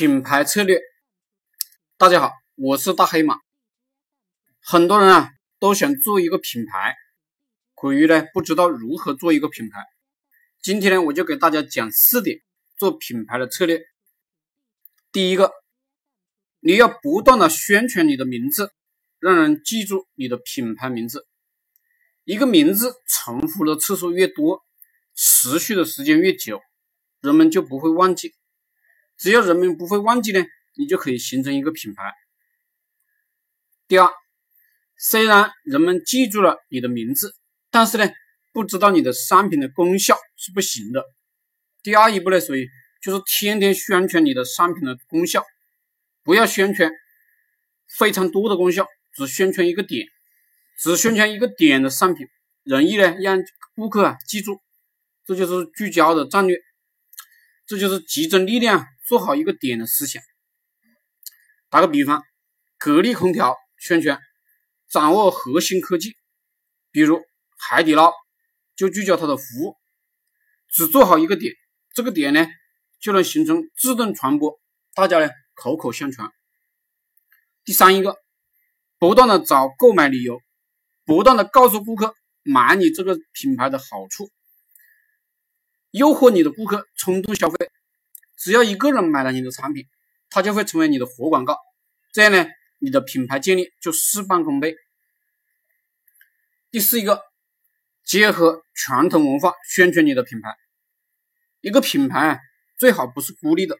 品牌策略，大家好，我是大黑马。很多人啊都想做一个品牌，苦于呢不知道如何做一个品牌。今天呢我就给大家讲四点做品牌的策略。第一个，你要不断的宣传你的名字，让人记住你的品牌名字。一个名字重复的次数越多，持续的时间越久，人们就不会忘记。只要人们不会忘记呢，你就可以形成一个品牌。第二，虽然人们记住了你的名字，但是呢，不知道你的商品的功效是不行的。第二一步呢，属于就是天天宣传你的商品的功效，不要宣传非常多的功效，只宣传一个点，只宣传一个点的商品，容易呢让顾客啊记住，这就是聚焦的战略。这就是集中力量做好一个点的思想。打个比方，格力空调宣传掌握核心科技，比如海底捞就聚焦它的服务，只做好一个点，这个点呢就能形成自动传播，大家呢口口相传。第三一个，不断的找购买理由，不断的告诉顾客买你这个品牌的好处。诱惑你的顾客冲动消费，只要一个人买了你的产品，他就会成为你的活广告，这样呢，你的品牌建立就事半功倍。第四一个，结合传统文化宣传你的品牌。一个品牌最好不是孤立的，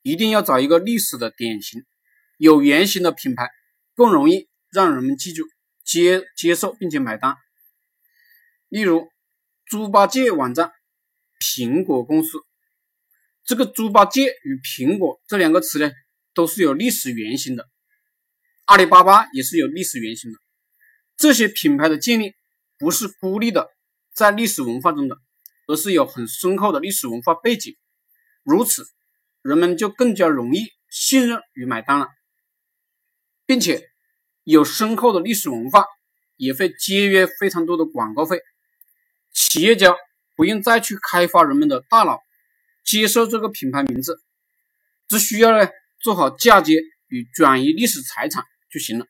一定要找一个历史的典型、有原型的品牌，更容易让人们记住、接接受并且买单。例如，猪八戒网站。苹果公司，这个猪八戒与苹果这两个词呢，都是有历史原型的。阿里巴巴也是有历史原型的。这些品牌的建立不是孤立的，在历史文化中的，而是有很深厚的历史文化背景。如此，人们就更加容易信任与买单了，并且有深厚的历史文化，也会节约非常多的广告费。企业家。不用再去开发人们的大脑，接受这个品牌名字，只需要呢做好嫁接与转移历史财产就行了。